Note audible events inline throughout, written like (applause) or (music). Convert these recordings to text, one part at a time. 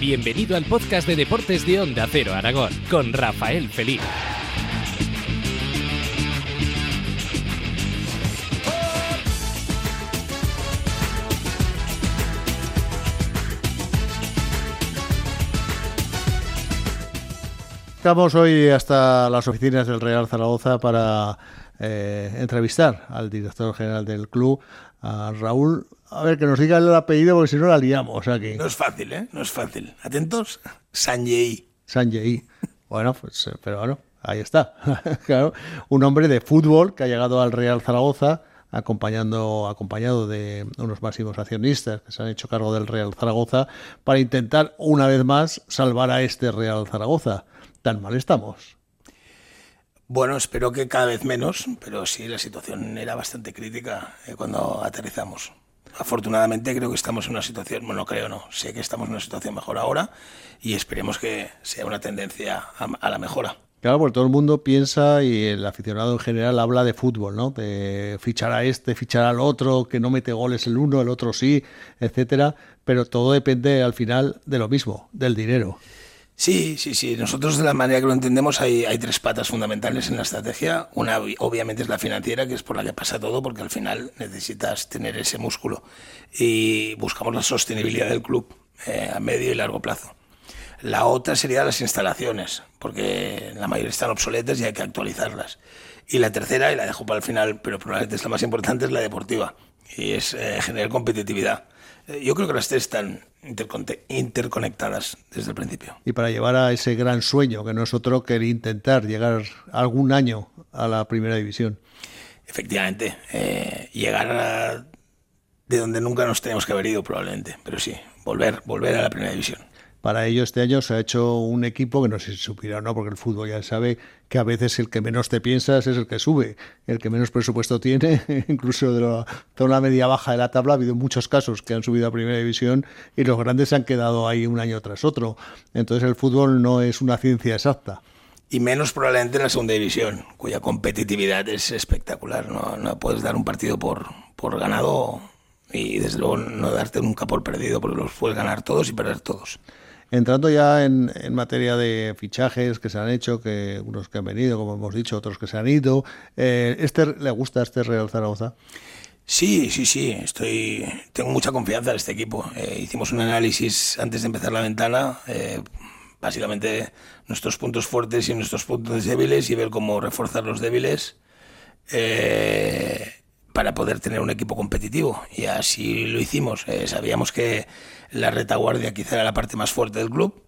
Bienvenido al podcast de deportes de Onda Cero Aragón con Rafael Feliz. Estamos hoy hasta las oficinas del Real Zaragoza para eh, entrevistar al director general del club, a Raúl. A ver, que nos diga el apellido porque si no la liamos aquí. No es fácil, ¿eh? No es fácil. Atentos. Sanjei. Sanjei. Bueno, pues, eh, pero bueno, ahí está. (laughs) claro, un hombre de fútbol que ha llegado al Real Zaragoza acompañando, acompañado de unos máximos accionistas que se han hecho cargo del Real Zaragoza para intentar una vez más salvar a este Real Zaragoza. Tan mal estamos. Bueno, espero que cada vez menos, pero sí, la situación era bastante crítica eh, cuando aterrizamos. Afortunadamente creo que estamos en una situación, bueno, creo no, sé que estamos en una situación mejor ahora y esperemos que sea una tendencia a, la mejora. Claro, porque todo el mundo piensa y el aficionado en general habla de fútbol, ¿no? De fichar a este, fichar al otro, que no mete goles el uno, el otro sí, etcétera, pero todo depende al final de lo mismo, del dinero. Sí, sí, sí. Nosotros de la manera que lo entendemos hay, hay tres patas fundamentales en la estrategia. Una obviamente es la financiera, que es por la que pasa todo, porque al final necesitas tener ese músculo. Y buscamos la sostenibilidad del club eh, a medio y largo plazo. La otra sería las instalaciones, porque la mayoría están obsoletas y hay que actualizarlas. Y la tercera, y la dejo para el final, pero probablemente es la más importante, es la deportiva. Y es eh, generar competitividad. Eh, yo creo que las tres están interconectadas desde el principio. Y para llevar a ese gran sueño, que no es otro que intentar llegar algún año a la primera división. Efectivamente, eh, llegar de donde nunca nos tenemos que haber ido probablemente, pero sí, volver, volver a la primera división para ello este año se ha hecho un equipo que no sé si supiera o no, porque el fútbol ya sabe que a veces el que menos te piensas es el que sube, el que menos presupuesto tiene, (laughs) incluso de la media baja de la tabla ha habido muchos casos que han subido a primera división y los grandes se han quedado ahí un año tras otro. Entonces el fútbol no es una ciencia exacta. Y menos probablemente en la segunda división, cuya competitividad es espectacular. No, no puedes dar un partido por, por ganado y desde luego no darte nunca por perdido, porque los puedes ganar todos y perder todos. Entrando ya en, materia de fichajes que se han hecho, que unos que han venido, como hemos dicho, otros que se han ido, eh, ¿este le gusta este Real Zaragoza? Sí, sí, sí, estoy, tengo mucha confianza en este equipo. Eh, hicimos un análisis antes de empezar la ventana, eh, básicamente nuestros puntos fuertes y nuestros puntos débiles y ver cómo reforzar los débiles para poder tener un equipo competitivo. Y así lo hicimos. sabíamos que la retaguardia quizá era la parte más fuerte del club.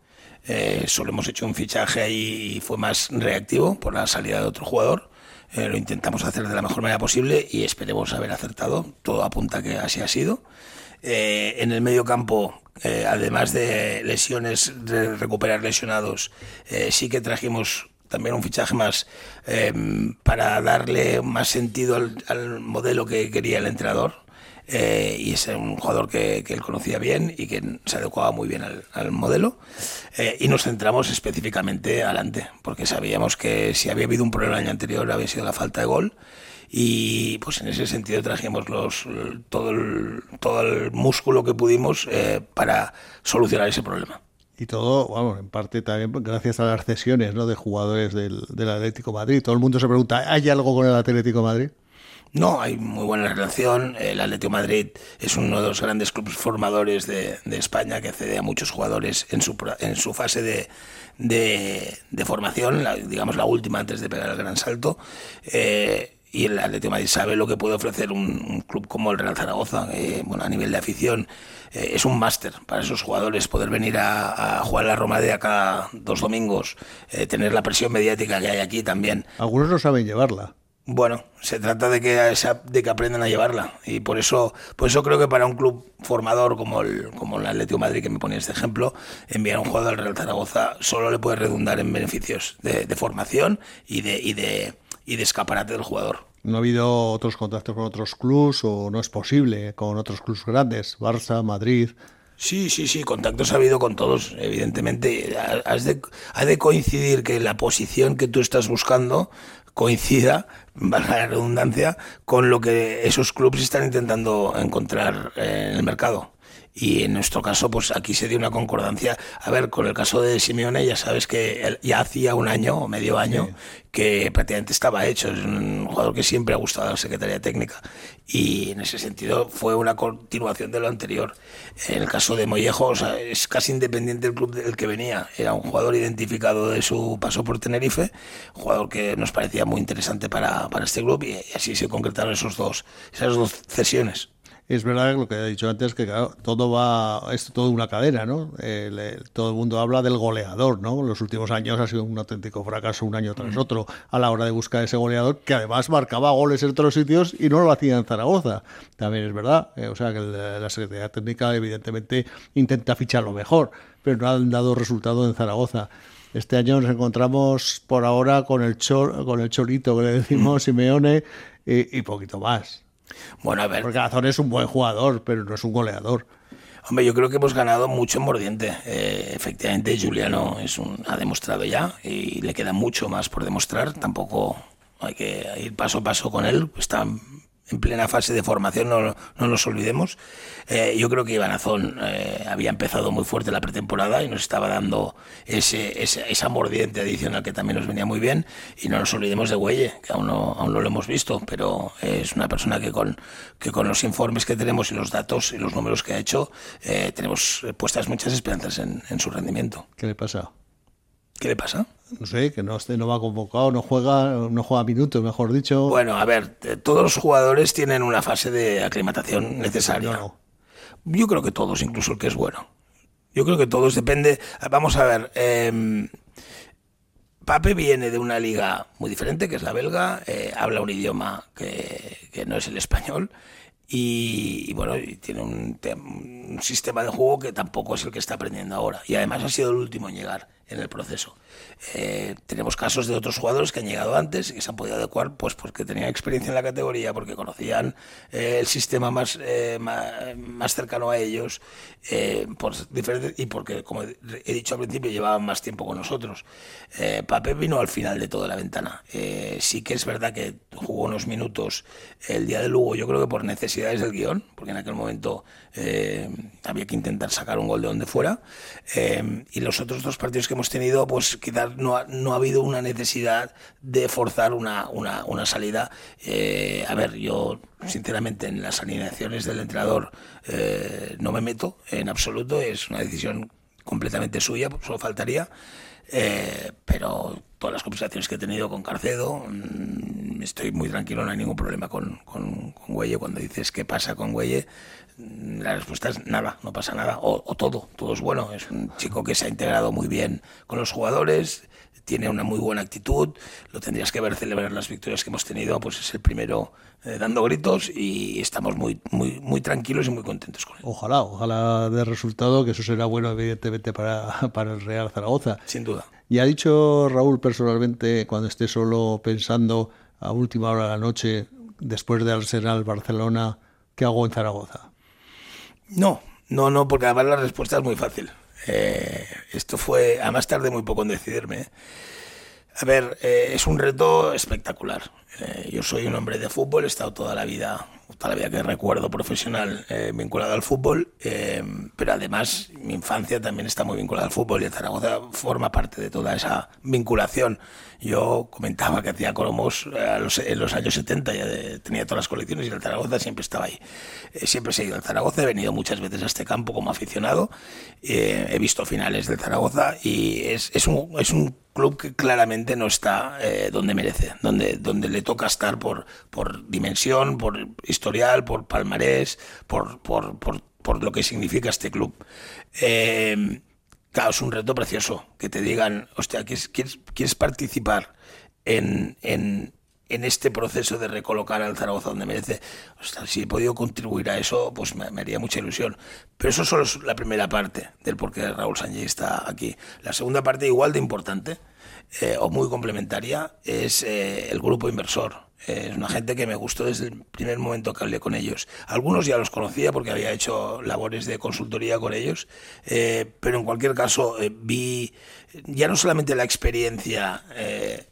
Eh, solo hemos hecho un fichaje ahí y fue más reactivo por la salida de otro jugador. Eh, lo intentamos hacer de la mejor manera posible y esperemos haber acertado. Todo apunta que así ha sido. Eh, en el medio campo, además de lesiones, de recuperar lesionados, sí que trajimos también un fichaje más para darle más sentido al modelo que quería el entrenador. Eh, y es un jugador que, él conocía bien y que se adecuaba muy bien al, modelo. Eh, y nos centramos específicamente adelante, porque sabíamos que si había habido un problema el año anterior había sido la falta de gol. Y pues en ese sentido trajimos los, todo, el, todo el músculo que pudimos eh, para solucionar ese problema. Y todo, vamos, en parte también gracias a las cesiones ¿no? de jugadores del, del Atlético Madrid. Todo el mundo se pregunta, ¿hay algo con el Atlético Madrid? No, hay muy buena relación. El Atlético Madrid es uno de los grandes clubes formadores de, España que accede a muchos jugadores en su, en su fase de, de, formación, digamos la última antes de pegar el gran salto. Eh, y el Atlético Madrid sabe lo que puede ofrecer un, club como el Real Zaragoza. bueno, a nivel de afición eh, es un máster para esos jugadores poder venir a, a, jugar la Roma de acá dos domingos, eh, tener la presión mediática que hay aquí también. Algunos no saben llevarla. Bueno, se trata de que, de que aprendan a llevarla y por eso, por eso creo que para un club formador como el, como el Atlético Madrid, que me pone este ejemplo, enviar a un jugador al Real Zaragoza solo le puede redundar en beneficios de, formación y de, y, de, y de escaparate del jugador. ¿No ha habido otros contactos con otros clubes o no es posible con otros clubes grandes? Barça, Madrid. Sí, sí, sí, contactos ha habido con todos, evidentemente. Has de, ha de coincidir que la posición que tú estás buscando coincida, valga la redundancia, con lo que esos clubes están intentando encontrar en el mercado. Y en nuestro caso, pues aquí se dio una concordancia. A ver, con el caso de Simeone, ya sabes que ya hacía un año o medio año que prácticamente estaba hecho. Es un jugador que siempre ha gustado a la Secretaría Técnica y en ese sentido fue una continuación de lo anterior. En el caso de Mollejo, es casi independiente del club del que venía. Era un jugador identificado de su paso por Tenerife, un jugador que nos parecía muy interesante para, para este club y así se concretaron esos dos, esas dos cesiones es verdad lo que he dicho antes, que todo va, es todo una cadena, ¿no? todo el mundo habla del goleador, ¿no? Los últimos años ha sido un auténtico fracaso un año tras otro a la hora de buscar ese goleador, que además marcaba goles en otros sitios y no lo hacía en Zaragoza. También es verdad. Eh, o sea que la Secretaría Técnica evidentemente intenta fichar lo mejor, pero no han dado resultado en Zaragoza. Este año nos encontramos por ahora con el chor, con el chorito que le decimos (laughs) Simeone y poquito más. Bueno, a ver. Porque Azón es un buen jugador, pero no es un goleador. Hombre, yo creo que hemos ganado mucho en Mordiente. Eh, efectivamente, Juliano es un, ha demostrado ya y le queda mucho más por demostrar. Tampoco hay que ir paso a paso con él. Está en plena fase de formación, no, no nos olvidemos. Eh, yo creo que Iván Azón eh, había empezado muy fuerte la pretemporada y nos estaba dando ese, esa mordiente adicional que también nos venía muy bien. Y no nos olvidemos de Güelle, que aún no, aún no lo hemos visto, pero es una persona que con, que con los informes que tenemos y los datos y los números que ha hecho, eh, tenemos puestas muchas esperanzas en, en su rendimiento. ¿Qué le pasa? ¿Qué le pasa? No sé, que no, no va convocado, no juega, no juega minutos, mejor dicho. Bueno, a ver, todos los jugadores tienen una fase de aclimatación necesaria. Yo creo que todos, incluso el que es bueno. Yo creo que todos depende. Vamos a ver. Eh, Pape viene de una liga muy diferente, que es la belga, eh, habla un idioma que, que, no es el español y, bueno, tiene un, un, sistema de juego que tampoco es el que está aprendiendo ahora. Y además ha sido el último en llegar en el proceso. Eh, tenemos casos de otros jugadores que han llegado antes y que se han podido adecuar pues porque tenían experiencia en la categoría, porque conocían eh, el sistema más, eh, más, cercano a ellos por y porque, como he dicho al principio, llevaban más tiempo con nosotros. Pape vino al final de toda la ventana. sí que es verdad que jugó unos minutos el día de Lugo, yo creo que por necesidades del guion, porque en aquel momento había que intentar sacar un gol de donde fuera. y los otros dos partidos que hemos tenido, pues quizás no ha, no ha habido una necesidad de forzar una, una, una salida. Eh, a ver, yo sinceramente en las alineaciones del entrenador eh, no me meto en absoluto, es una decisión completamente suya, solo faltaría. Eh, pero todas las conversaciones que he tenido con Carcedo, mmm, estoy muy tranquilo, no hay ningún problema con, con. Cuando dices qué pasa con Güelle, la respuesta es nada, no pasa nada, o, todo, todo es bueno. Es un chico que se ha integrado muy bien con los jugadores, tiene una muy buena actitud, lo tendrías que ver celebrar las victorias que hemos tenido, pues es el primero eh, dando gritos y estamos muy, muy, muy tranquilos y muy contentos con él. Ojalá, ojalá de resultado, que eso será bueno evidentemente para, (laughs) para el Real Zaragoza. Sin duda. Y ha dicho Raúl personalmente, cuando esté solo pensando a última hora de la noche, después de Arsenal Barcelona, ¿qué hago en Zaragoza? No, no, no, porque además la respuesta es muy fácil. Eh, esto fue, a más tarde muy poco en decidirme. A ver, eh, es un reto espectacular. Eh, yo soy un hombre de fútbol, he estado toda la vida, toda la vida que recuerdo profesional eh, vinculado al fútbol, eh, pero además mi infancia también está muy vinculada al fútbol y el Zaragoza forma parte de toda esa vinculación. Yo comentaba que hacía cromos en los años 70, ya tenía todas las colecciones y el Zaragoza siempre estaba ahí. siempre he seguido al Zaragoza, he venido muchas veces a este campo como aficionado, he visto finales del Zaragoza y es, es, un, es un club que claramente no está eh, donde merece, donde, donde le toca estar por, por dimensión, por historial, por palmarés, por, por, por, por lo que significa este club. Eh, claro, es un reto precioso que te digan, hostia, ¿quieres, quieres, participar en, en, en este proceso de recolocar al Zaragoza donde merece. Hostia, si he podido contribuir a eso, pues me, me, haría mucha ilusión. Pero eso solo es la primera parte del por qué Raúl Sánchez está aquí. La segunda parte, igual de importante, eh, o muy complementaria, es eh, el grupo inversor. Eh, es una gente que me gustó desde el primer momento que hablé con ellos. Algunos ya los conocía porque había hecho labores de consultoría con ellos, pero en cualquier caso vi ya no solamente la experiencia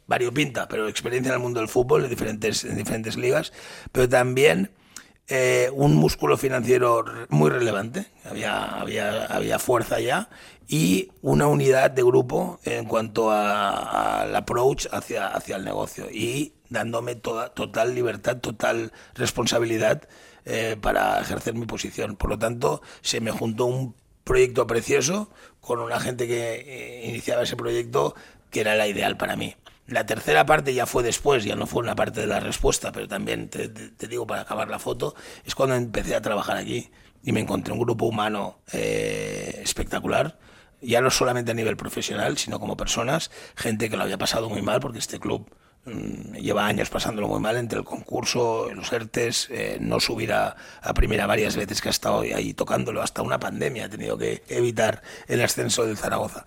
variopinta, pero experiencia en el mundo del fútbol en diferentes, en diferentes ligas, pero también eh, un músculo financiero muy relevante, había, había, había fuerza ya, y una unidad de grupo en cuanto al approach hacia, hacia el negocio y dándome toda, total libertad, total responsabilidad eh, para ejercer mi posición. Por lo tanto, se me juntó un proyecto precioso con una gente que eh, iniciaba ese proyecto que era la ideal para mí. La tercera parte ya fue después, ya no fue una parte de la respuesta, pero también te, digo para acabar la foto, es cuando empecé a trabajar aquí y me encontré un grupo humano eh, espectacular, ya no solamente a nivel profesional, sino como personas, gente que lo había pasado muy mal porque este club mm, lleva años pasándolo muy mal entre el concurso, los ERTES, eh, no subir a, a, primera varias veces que ha estado ahí tocándolo, hasta una pandemia ha tenido que evitar el ascenso del Zaragoza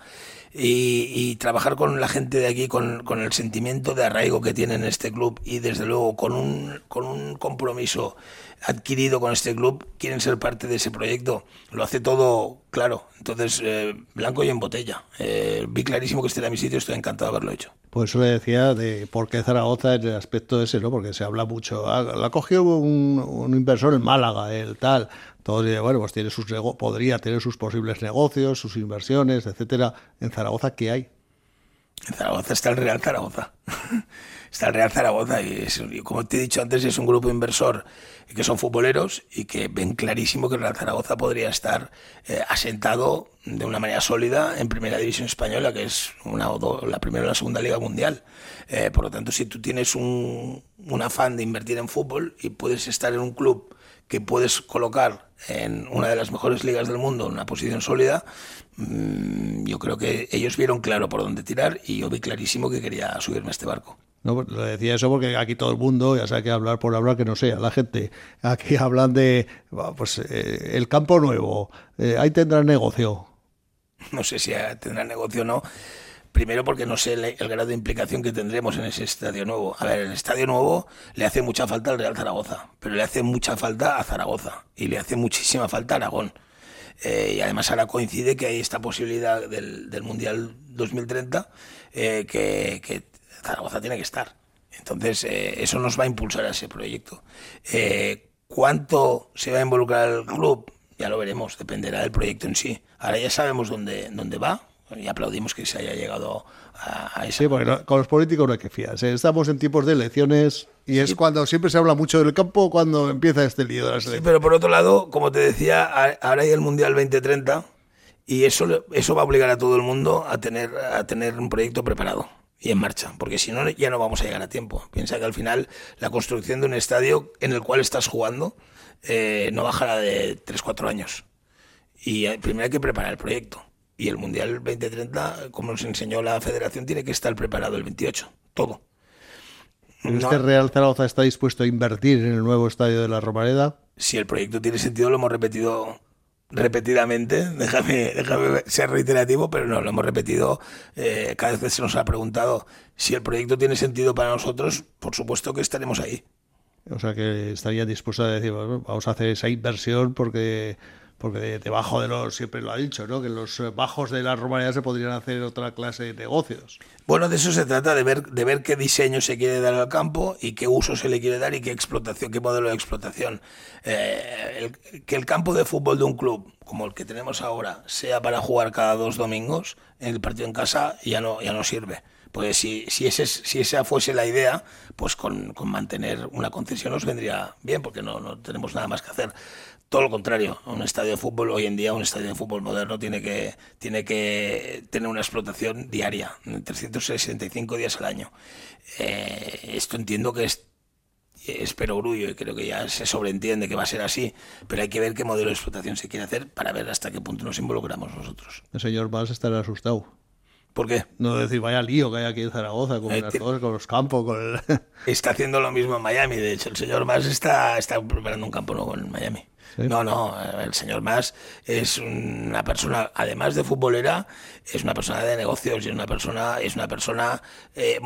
y, trabajar con la gente de aquí, con, el sentimiento de arraigo que tienen este club y desde luego con un, con un compromiso adquirido con este club, quieren ser parte de ese proyecto. Lo hace todo claro. Entonces, eh, blanco y en botella. Eh, vi clarísimo que este era mi sitio, estoy encantado de haberlo hecho. Pues eso le decía de por qué Zaragoza en el aspecto ese, ¿no? Porque se habla mucho. Ah, la cogió un, un inversor en Málaga, el tal todo bueno, pues tiene sus podría tener sus posibles negocios, sus inversiones, etcétera. En Zaragoza, ¿qué hay? En Zaragoza está el Real Zaragoza. (laughs) está el Real Zaragoza y, como te he dicho antes, es un grupo inversor que son futboleros y que ven clarísimo que el Real Zaragoza podría estar eh, asentado de una manera sólida en Primera División Española, que es una o la primera o la segunda liga mundial. Eh, por lo tanto, si tú tienes un afán de invertir en fútbol y puedes estar en un club que puedes colocar en una de las mejores ligas del mundo, en una posición sólida, mm, yo creo que ellos vieron claro por dónde tirar y yo vi clarísimo que quería subirme a este barco. No, pues, lo decía eso porque aquí todo el mundo, ya sabe que hablar por hablar, que no sea, la gente aquí (laughs) hablan de pues eh, el campo nuevo, eh, ahí tendrán negocio. No sé si tendrán negocio o no, Primero porque no sé el, grado de implicación que tendremos en ese estadio nuevo. A ver, el estadio nuevo le hace mucha falta al Real Zaragoza, pero le hace mucha falta a Zaragoza y le hace muchísima falta a Aragón. Eh, y además ahora coincide que hay esta posibilidad del, Mundial 2030 eh, que, Zaragoza tiene que estar. Entonces, eh, eso nos va a impulsar a ese proyecto. ¿Cuánto se va a involucrar el club? Ya lo veremos, dependerá del proyecto en sí. Ahora ya sabemos dónde, dónde va, y aplaudimos que se haya llegado a, eso. Sí, porque con los políticos no hay que fiarse. Estamos en tiempos de elecciones y es cuando siempre se habla mucho del campo cuando empieza este lío de las elecciones. Sí, pero por otro lado, como te decía, ahora hay el Mundial 2030 y eso, eso va a obligar a todo el mundo a tener, a tener un proyecto preparado y en marcha, porque si no ya no vamos a llegar a tiempo. Piensa que al final la construcción de un estadio en el cual estás jugando eh, no bajará de 3-4 años. Y eh, primero hay que preparar el proyecto. Y el Mundial 2030, como nos enseñó la federación, tiene que estar preparado el 28, todo. ¿Este Real Zaragoza está dispuesto a invertir en el nuevo estadio de la Romareda? Si el proyecto tiene sentido, lo hemos repetido repetidamente, (laughs) déjame, déjame ser reiterativo, pero no, lo hemos repetido eh, cada vez que se nos ha preguntado si el proyecto tiene sentido para nosotros, por supuesto que estaremos ahí. O sea que estaría dispuesto a decir, vamos a hacer esa inversión porque porque debajo de los, siempre lo ha dicho, ¿no? que los bajos de la romanía se podrían hacer otra clase de negocios. Bueno, de eso se trata, de ver, de ver qué diseño se quiere dar al campo y qué uso se le quiere dar y qué explotación, qué modelo de explotación. Eh, que el campo de fútbol de un club, como el que tenemos ahora, sea para jugar cada dos domingos, en el partido en casa ya no, ya no sirve. Pues si, si, ese, si esa fuese la idea, pues con, con mantener una concesión nos vendría bien, porque no, no tenemos nada más que hacer. Todo lo contrario, un estadio de fútbol hoy en día, un estadio de fútbol moderno tiene que, tiene que tener una explotación diaria, 365 días al año. Eh, esto entiendo que es es perogrullo y creo que ya se sobreentiende que va a ser así, pero hay que ver qué modelo de explotación se quiere hacer para ver hasta qué punto nos involucramos nosotros. El señor Valls estará asustado. ¿Por qué? No decir, vaya lío que hay aquí en Zaragoza con, eh, las cosas, con los campos. Con Está haciendo lo mismo en Miami. De hecho, el señor Mas está, está preparando un campo nuevo en Miami. No, no, el señor Mas es una persona, además de futbolera, es una persona de negocios y es una persona, es una persona eh,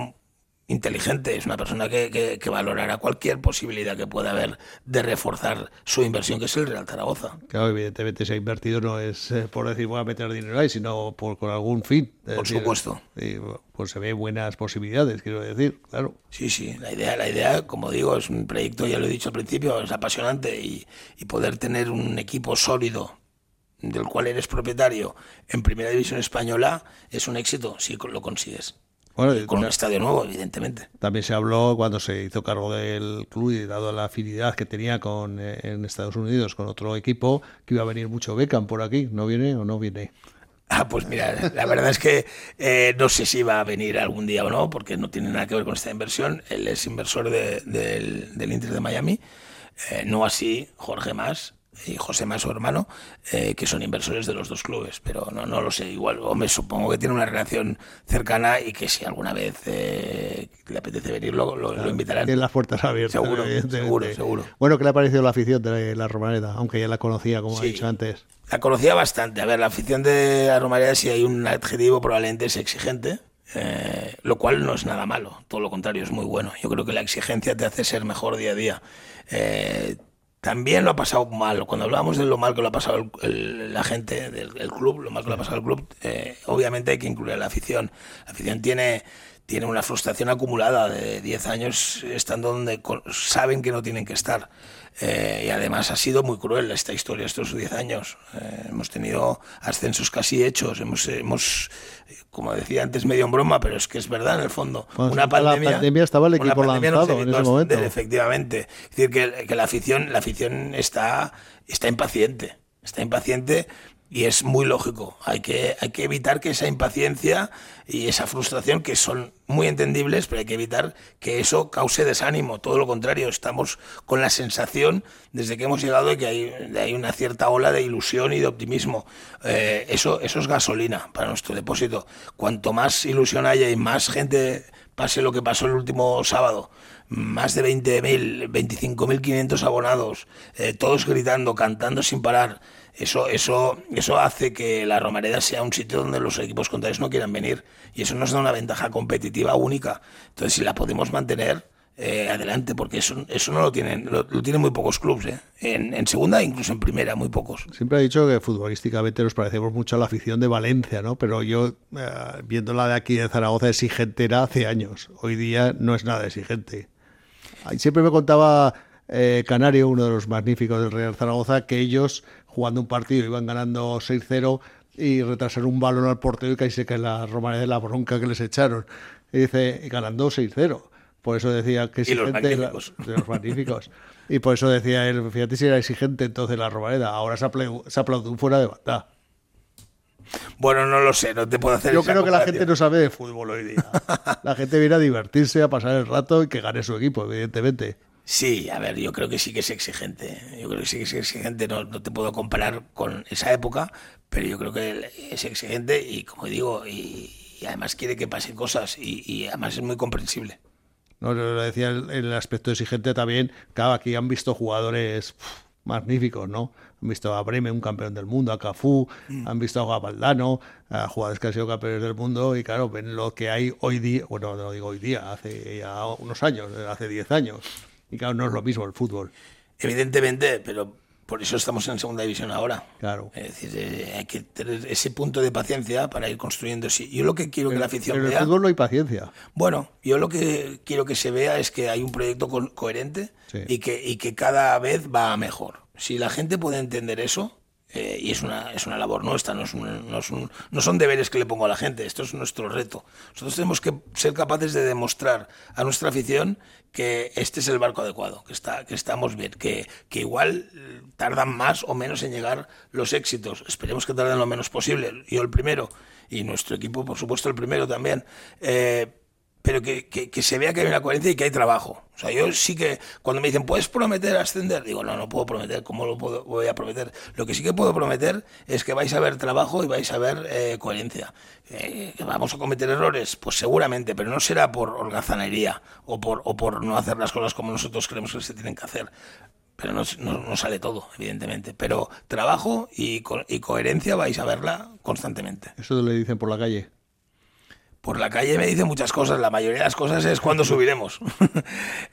inteligente, es una persona que, valorará cualquier posibilidad que pueda haber de reforzar su inversión, que es el Real Zaragoza. Claro, evidentemente se ha invertido no es eh, por decir voy a meter dinero ahí, sino por con algún fin. Por supuesto. pues se ve buenas posibilidades, quiero decir, claro. Sí, sí, la idea, la idea, como digo, es un proyecto, ya lo he dicho al principio, es apasionante y, y poder tener un equipo sólido del cual eres propietario en Primera División Española es un éxito si lo consigues con un estadio nuevo, evidentemente. También se habló cuando se hizo cargo del club y dado la afinidad que tenía con eh, en Estados Unidos con otro equipo, que iba a venir mucho Beckham por aquí. ¿No viene o no viene? Ah, pues mira, la verdad es que eh, no sé si va a venir algún día o no, porque no tiene nada que ver con esta inversión. Él es inversor del, del Inter de Miami, eh, no así Jorge Más, y José más su hermano, eh, que son inversores de los dos clubes, pero no, no lo sé, igual, o me supongo que tiene una relación cercana y que si alguna vez eh, le apetece venir, lo, lo, invitarán. Tiene las puertas abiertas. Seguro, seguro, seguro. Bueno, ¿qué le ha parecido la afición de la Romareda? Aunque ya la conocía, como ha dicho antes. La conocía bastante. A ver, la afición de la Romareda, si hay un adjetivo, probablemente es exigente. Eh, lo cual no es nada malo, todo lo contrario, es muy bueno. Yo creo que la exigencia te hace ser mejor día a día. Eh, también lo ha pasado mal. Cuando hablamos de lo mal que lo ha pasado la gente del club, lo mal que lo ha pasado el club, eh, obviamente hay que incluir a la afición. La afición tiene, tiene una frustración acumulada de 10 años estando donde saben que no tienen que estar. Eh, y además ha sido muy cruel esta historia estos 10 años. Eh, hemos tenido ascensos casi hechos, hemos, hemos, como decía antes, medio en broma, pero es que es verdad en el fondo. una pandemia, la pandemia estaba el equipo lanzado en ese momento. Efectivamente. Es decir, que, que, la afición, la afición está, está impaciente. Está impaciente y es muy lógico. Hay que, hay que evitar que esa impaciencia y esa frustración, que son muy entendibles, pero hay que evitar que eso cause desánimo. Todo lo contrario, estamos con la sensación, desde que hemos llegado, de que hay, hay una cierta ola de ilusión y de optimismo. Eh, eso, eso es gasolina para nuestro depósito. Cuanto más ilusión haya y más gente pase lo que pasó el último sábado, más de 20.000, 25.500 abonados, eh, todos gritando, cantando sin parar, eso, eso, eso hace que la Romareda sea un sitio donde los equipos contrarios no quieran venir. Y eso nos da una ventaja competitiva única. Entonces, si la podemos mantener, eh, adelante, porque eso, eso no lo tienen, lo, tienen muy pocos clubes, ¿eh? en, segunda, incluso en primera, muy pocos. Siempre ha dicho que futbolísticamente nos parecemos mucho a la afición de Valencia, ¿no? Pero yo, eh, viendo la de aquí de Zaragoza, exigente era hace años. Hoy día no es nada exigente. Siempre me contaba eh, Canario, uno de los magníficos del Real Zaragoza, que ellos jugando un partido iban ganando 6-0 y retrasaron un balón al portero y casi se cae la romanera de la bronca que les echaron. Y dice, ganando 6-0. Por eso decía que exigente de los magníficos. y por eso decía él, fíjate si era exigente entonces la Romareda. Ahora se, aplaudió fuera de banda. Bueno, no lo sé, no te puedo hacer Yo creo que la gente no sabe de fútbol hoy día. (laughs) La gente viene a divertirse, a pasar el rato y que gane su equipo, evidentemente. Sí, a ver, yo creo que sí que es exigente. Yo creo que sí que es exigente. No, no te puedo comparar con esa época, pero yo creo que es exigente y, como digo, y, además quiere que pasen cosas y, además es muy comprensible. No, lo decía el, el, aspecto exigente también. Claro, aquí han visto jugadores magníficos, ¿no? Han visto a Bremen, un campeón del mundo, a Cafú, mm. han visto a Gabaldano, a jugadores que han sido campeones del mundo y claro, ven lo que hay hoy día, bueno, no digo hoy día, hace ya unos años, hace 10 años y claro, no es lo mismo el fútbol. Evidentemente, pero por eso estamos en segunda división ahora. Claro. Es decir, eh, hay que tener ese punto de paciencia para ir construyendo. Yo lo que quiero que la afición pero vea. En el fútbol no hay paciencia. Bueno, yo lo que quiero que se vea es que hay un proyecto coherente y, que, y que cada vez va mejor. Si la gente puede entender eso, eh, y es una, es una labor nuestra, no, es no, es no, son deberes que le pongo a la gente, esto es nuestro reto. Nosotros tenemos que ser capaces de demostrar a nuestra afición que este es el barco adecuado, que, está, que estamos bien, que, que igual tardan más o menos en llegar los éxitos. Esperemos que tarden lo menos posible, yo el primero, y nuestro equipo, por supuesto, el primero también. Eh, pero que, que, se vea que hay una coherencia y que hay trabajo. O sea, yo sí que cuando me dicen, ¿puedes prometer ascender? Digo, no, no puedo prometer, ¿cómo lo puedo, voy a prometer? Lo que sí que puedo prometer es que vais a ver trabajo y vais a ver eh, coherencia. Eh, ¿Vamos a cometer errores? Pues seguramente, pero no será por holgazanería o por, o por no hacer las cosas como nosotros creemos que se tienen que hacer. Pero no, no, sale todo, evidentemente. Pero trabajo y, y coherencia vais a verla constantemente. ¿Eso le dicen por la calle? Por la calle me dice muchas cosas. La mayoría de las cosas es cuando (laughs) subiremos. (laughs)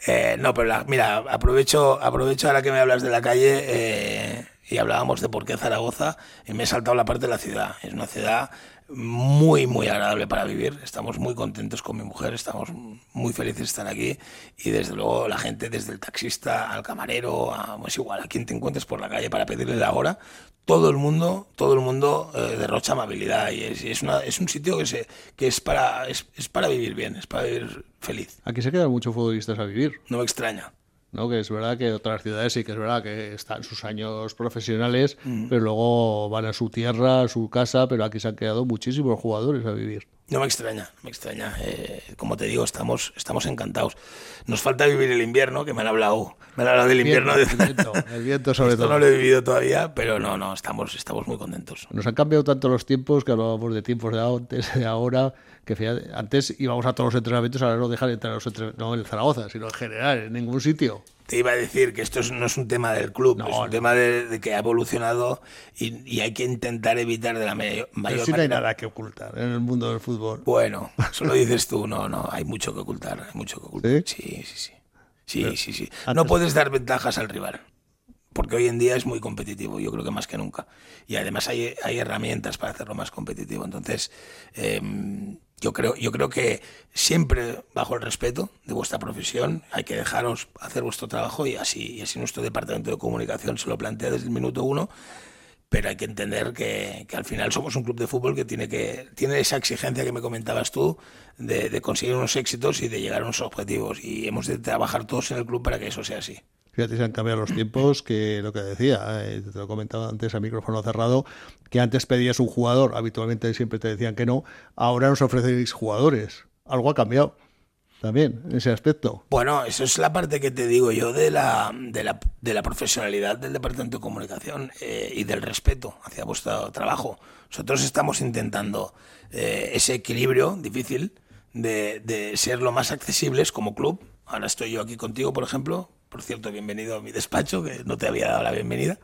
Eh, no, pero mira, aprovecho, aprovecho ahora que me hablas de la calle eh, y hablábamos de por qué Zaragoza y me he saltado la parte de la ciudad. Es una ciudad muy, muy agradable para vivir. Estamos muy contentos con mi mujer, estamos muy felices de estar aquí y desde luego la gente, desde el taxista al camarero, a, pues igual, a quien te encuentres por la calle para pedirle la hora, todo el mundo, todo el mundo eh, derrocha amabilidad y es, es, una, es, un sitio que, se, que es, para, es, es para vivir bien, es para vivir feliz. Aquí se quedan muchos futbolistas a vivir. No me extraña. ¿No? que es verdad que otras ciudades sí que es verdad que están sus años profesionales, mm. pero luego van a su tierra, a su casa, pero aquí se han quedado muchísimos jugadores a vivir. No me extraña, me extraña. Eh, como te digo, estamos, estamos encantados. Nos falta vivir el invierno, que me han hablado, me han hablado del invierno. El viento, el (laughs) viento sobre Esto todo. no lo he vivido todavía, pero no, no, estamos, estamos muy contentos. Nos han cambiado tanto los tiempos, que hablábamos de tiempos de antes, de ahora, que fíjate, antes íbamos a todos los entrenamientos, ahora no dejan entrar los entrenamientos, no en Zaragoza, sino en general, en ningún sitio te iba a decir que esto no es un tema del club, es un tema de, que ha evolucionado y, hay que intentar evitar de la mayor, mayor Pero si no hay nada que ocultar en el mundo del fútbol. Bueno, (laughs) eso lo dices tú, no, no, hay mucho que ocultar, hay mucho que ocultar. Sí, sí, sí. Sí, sí, sí. No puedes dar ventajas al rival porque hoy en día es muy competitivo, yo creo que más que nunca. Y además hay, hay herramientas para hacerlo más competitivo. Entonces, eh, yo creo, yo creo que siempre bajo el respeto de vuestra profesión hay que dejaros hacer vuestro trabajo y así, y así nuestro departamento de comunicación se lo plantea desde el minuto uno. Pero hay que entender que, que al final somos un club de fútbol que tiene, que tiene esa exigencia que me comentabas tú de, de conseguir unos éxitos y de llegar a unos objetivos. Y hemos de trabajar todos en el club para que eso sea así. Fíjate, se han cambiado los tiempos, que lo que decía, eh, te lo comentaba antes a micrófono cerrado, que antes pedías un jugador, habitualmente siempre te decían que no, ahora nos ofrecéis jugadores. Algo ha cambiado también en ese aspecto. Bueno, eso es la parte que te digo yo de la, de la, de la profesionalidad del Departamento de Comunicación eh, y del respeto hacia vuestro trabajo. Nosotros estamos intentando eh, ese equilibrio difícil de, de ser lo más accesibles como club. Ahora estoy yo aquí contigo, por ejemplo, por cierto, bienvenido a mi despacho, que no te había dado la bienvenida,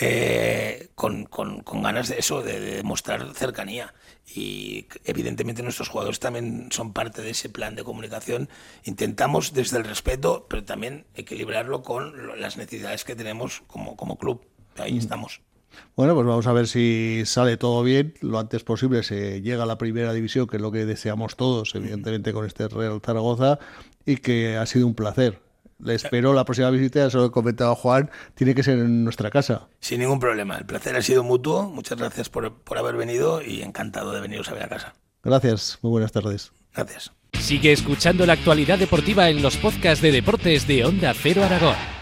eh, con, con, ganas de eso, de, de, mostrar cercanía. Y evidentemente nuestros jugadores también son parte de ese plan de comunicación. Intentamos desde el respeto, pero también equilibrarlo con las necesidades que tenemos como, como club. Ahí mm. estamos. Bueno, pues vamos a ver si sale todo bien. Lo antes posible se llega a la primera división, que es lo que deseamos todos, evidentemente, con este Real Zaragoza, y que ha sido un placer espero la próxima visita, eso lo he comentado Juan, tiene que ser en nuestra casa. Sin ningún problema, el placer ha sido mutuo, muchas gracias por, por haber venido y encantado de veniros a ver a casa. Gracias, muy buenas tardes. Gracias. Sigue escuchando la actualidad deportiva en los podcasts de deportes de Onda Cero Aragón.